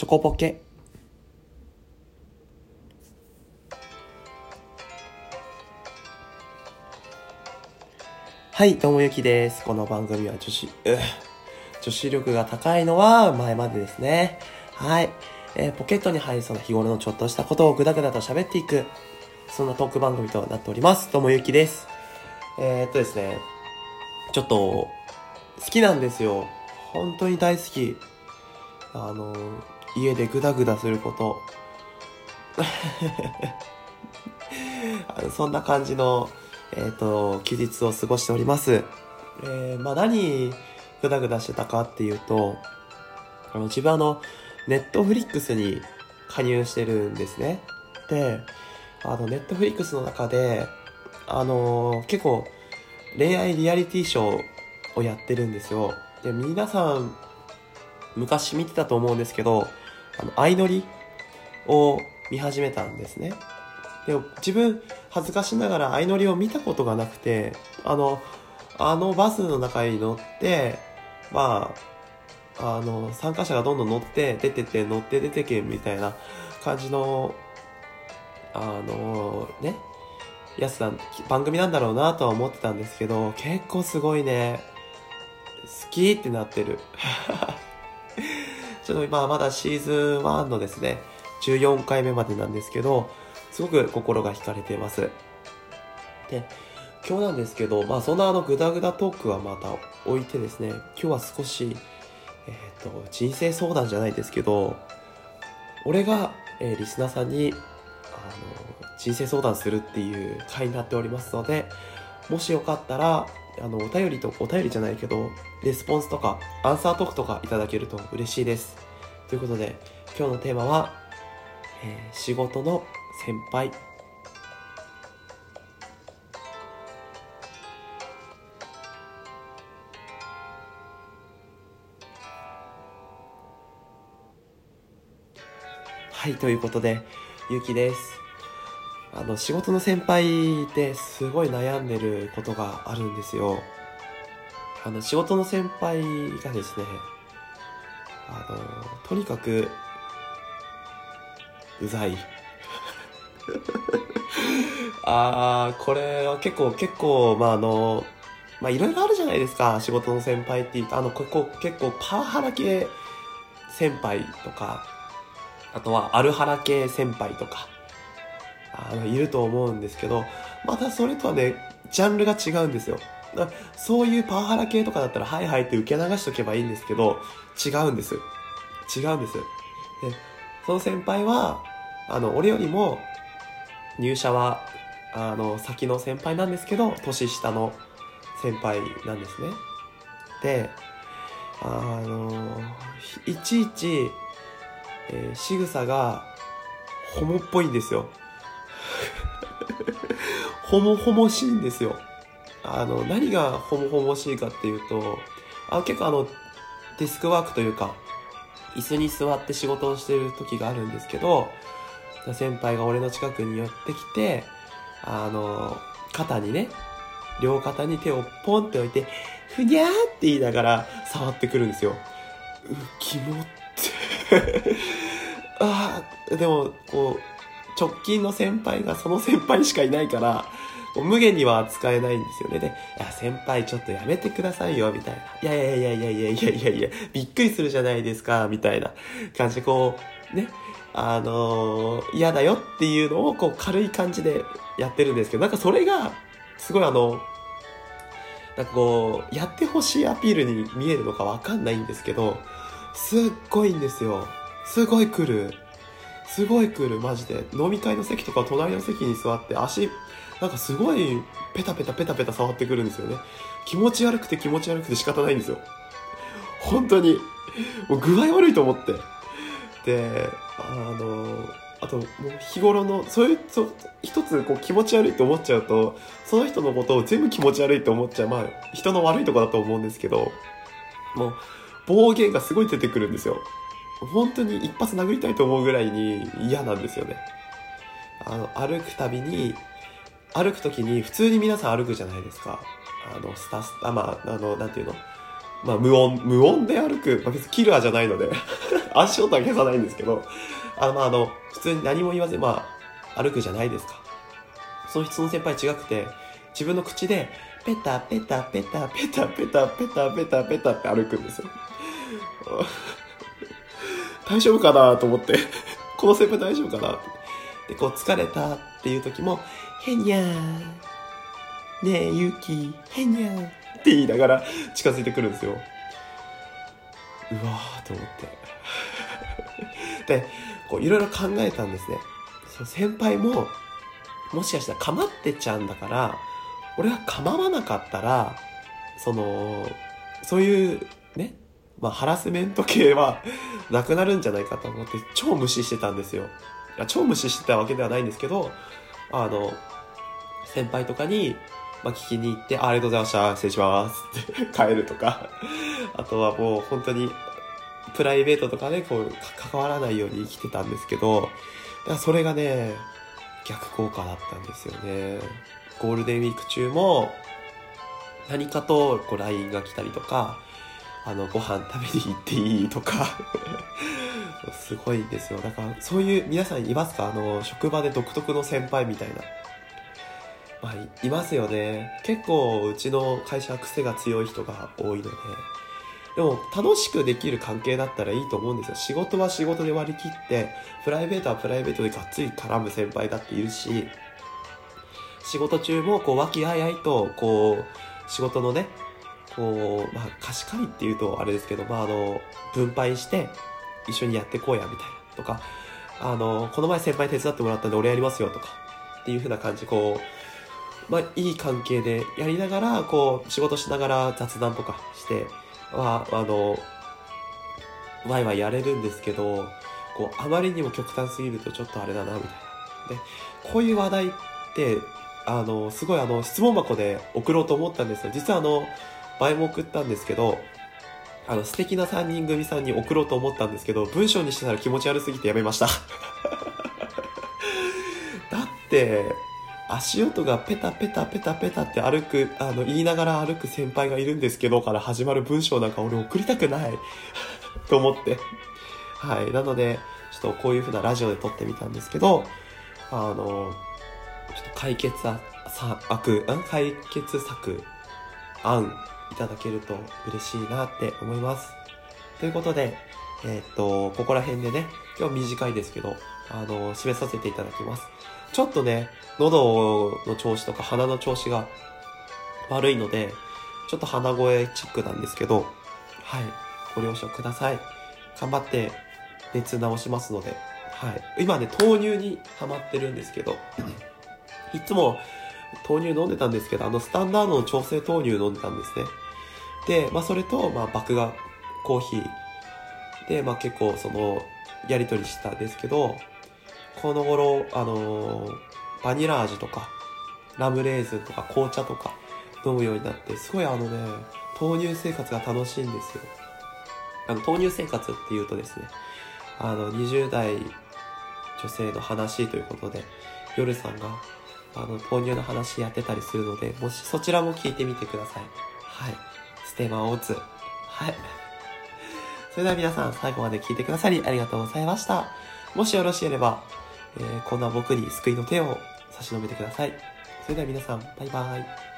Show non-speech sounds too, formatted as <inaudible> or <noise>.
チョコポケはい、どうもゆきです。この番組は女子、女子力が高いのは前までですね。はい。えーポケットに入りそうな日頃のちょっとしたことをぐだぐだと喋っていく、そんなトーク番組となっております。どうもゆきです。えー、っとですね、ちょっと、好きなんですよ。本当に大好き。あの、家でグダグダすること。あ <laughs> のそんな感じの、えっ、と、休日を過ごしております。えー、まあ何、グダグダしてたかっていうと、あの、自分あの、ネットフリックスに加入してるんですね。で、あの、ネットフリックスの中で、あの結構、恋愛リアリティショーをやってるんですよ。で、皆さん、昔見てたと思うんですけど、あの、相乗りを見始めたんですね。で、自分、恥ずかしながら相乗りを見たことがなくて、あの、あのバスの中に乗って、まあ、あの、参加者がどんどん乗って、出てて、乗って出てけ、みたいな感じの、あの、ね、やつなん、番組なんだろうなとは思ってたんですけど、結構すごいね、好きってなってる。ちょっと今まだシーズン1のですね、14回目までなんですけど、すごく心が惹かれています。で、今日なんですけど、まあそんなあのグダグダトークはまた置いてですね、今日は少し、えっ、と、人生相談じゃないですけど、俺が、えーリスナーさんに、あの、人生相談するっていう回になっておりますので、もしよかったら、あの、お便りと、お便りじゃないけど、レスポンスとか、アンサートークとかいただけると嬉しいです。ということで、今日のテーマは、えー仕事の先輩。はい、ということで、ゆうきです。あの、仕事の先輩ってすごい悩んでることがあるんですよ。あの、仕事の先輩がですね、あの、とにかく、うざい。<laughs> あー、これは結構、結構、まあ、あの、まあ、いろいろあるじゃないですか、仕事の先輩って言うと、あの、ここ結構パワハラ系先輩とか、あとはアルハラ系先輩とか、あの、いると思うんですけど、またそれとはね、ジャンルが違うんですよ。だそういうパワハラ系とかだったら、はいはいって受け流しとけばいいんですけど、違うんです。違うんです。で、その先輩は、あの、俺よりも、入社は、あの、先の先輩なんですけど、年下の先輩なんですね。で、あの、いちいち、えー仕草が、ホモっぽいんですよ。ホモホモしいんですよ。あの、何がホモホモしいかっていうと、あ結構あの、デスクワークというか、椅子に座って仕事をしてる時があるんですけど、先輩が俺の近くに寄ってきて、あの、肩にね、両肩に手をポンって置いて、ふにゃーって言いながら触ってくるんですよ。う、キモって。<laughs> ああ、でも、こう、直近の先輩がその先輩しかいないから、こう無限には扱えないんですよね。で、いや、先輩ちょっとやめてくださいよ、みたいな。いやいやいやいやいやいやいやいや、びっくりするじゃないですか、みたいな感じで、こう、ね、あのー嫌だよっていうのを、こう、軽い感じでやってるんですけど、なんかそれが、すごいあの、なんかこう、やってほしいアピールに見えるのかわかんないんですけど、すっごいんですよ。すごい来る。すごい来る、マジで。飲み会の席とか隣の席に座って足、なんかすごいペタペタペタペタ触ってくるんですよね。気持ち悪くて気持ち悪くて仕方ないんですよ。本当に。もう具合悪いと思って。で、あの、あと、もう日頃の、そういう、そ、一つこう気持ち悪いと思っちゃうと、その人のことを全部気持ち悪いと思っちゃう。まあ、人の悪いとこだと思うんですけど、もう、暴言がすごい出てくるんですよ。本当に一発殴りたいと思うぐらいに嫌なんですよね。あの、歩くたびに、歩くときに普通に皆さん歩くじゃないですか。あの、スタス、あ、まあ、あの、なんていうの？まあ無音、無音で歩く、まあ、別にキラーじゃないので <laughs> 足音は消さないんですけど、あの、まあ、あの、普通に何も言わず、まあ、歩くじゃないですか。その人の先輩違くて、自分の口で、ペタペタペタペタペタペタペタペタって歩くんですよ。大丈夫かなと思って。<laughs> この先輩大丈夫かなってで、こう疲れたっていう時も、へにゃーねえ、ゆうき、へにゃーって言いながら近づいてくるんですよ。うわーと思って。<laughs> で、こういろいろ考えたんですね。その先輩も、もしかしたら構ってちゃうんだから、俺が構わなかったら、その、そういう、まあハラスメント系はなくなるんじゃないかと思って超無視してたんですよ。超無視してたわけではないんですけど、あの、先輩とかに、まあ、聞きに行って、ありがとうございました、失礼しますって帰るとか、あとはもう本当に、プライベートとかでこう、関わらないように生きてたんですけど、だからそれがね、逆効果だったんですよね。ゴールデンウィーク中も、何かとこう LINE が来たりとか、あの、ご飯食べに行っていいとか <laughs> すごいですよ。だから、そういう、皆さんいますか？あの、職場で独特の先輩みたいな。まあ、いますよね。結構、うちの会社は癖が強い人が多いので。でも、楽しくできる関係だったらいいと思うんですよ。仕事は仕事で割り切って、プライベートはプライベートでがっつり絡む先輩だっているし、仕事中も、こう、和気あいあいと、こう、仕事のね、こう、まあ、貸し借りっていうとあれですけど、まあ、あの、分配して、一緒にやってこうや、みたいな。とか、あの、この前先輩手伝ってもらったんで俺やりますよ、とか。っていう風な感じ、こう、まあ、いい関係でやりながら、こう、仕事しながら雑談とかして、まあ、あの、ワイワイやれるんですけど、こう、あまりにも極端すぎるとちょっとあれだな、みたいな。で、こういう話題って、あの、すごいあの、質問箱で送ろうと思ったんですよ。実はあの、前も送ったんですけど、あの、素敵な3人組さんに送ろうと思ったんですけど、文章にしてたら気持ち悪すぎてやめました。<laughs> だって、足音がペタペタペタペタって歩く、あの、言いながら歩く先輩がいるんですけどから始まる文章なんか俺送りたくない <laughs> と思って。はい。なので、ちょっとこういう風なラジオで撮ってみたんですけど、あの、ちょっと解決策、解決策、案いただけると嬉しいなって思います。ということで、えー、っと、ここら辺でね、今日短いですけど、あの、締めさせていただきます。ちょっとね、喉の調子とか鼻の調子が悪いので、ちょっと鼻声チックなんですけど、はい、ご了承ください。頑張って熱直しますので、はい。今ね、豆乳にハマってるんですけど、いつも豆乳飲んでたんですけど、あのスタンダードの調整豆乳飲んでたんですね。で、まあそれと、まあ麦芽コーヒーで、まあ結構その、やりとりしたんですけど、この頃、あのー、バニラ味とか、ラムレーズンとか紅茶とか飲むようになって、すごいあのね、豆乳生活が楽しいんですよ。あの、豆乳生活っていうとですね、あの、20代女性の話ということで、夜さんがあの、豆乳の話やってたりするので、もしそちらも聞いてみてください。はい。ステマを打つ。はい。<laughs> それでは皆さん最後まで聞いてくださりありがとうございました。もしよろしければ、えー、こんな僕に救いの手を差し伸べてください。それでは皆さん、バイバイ。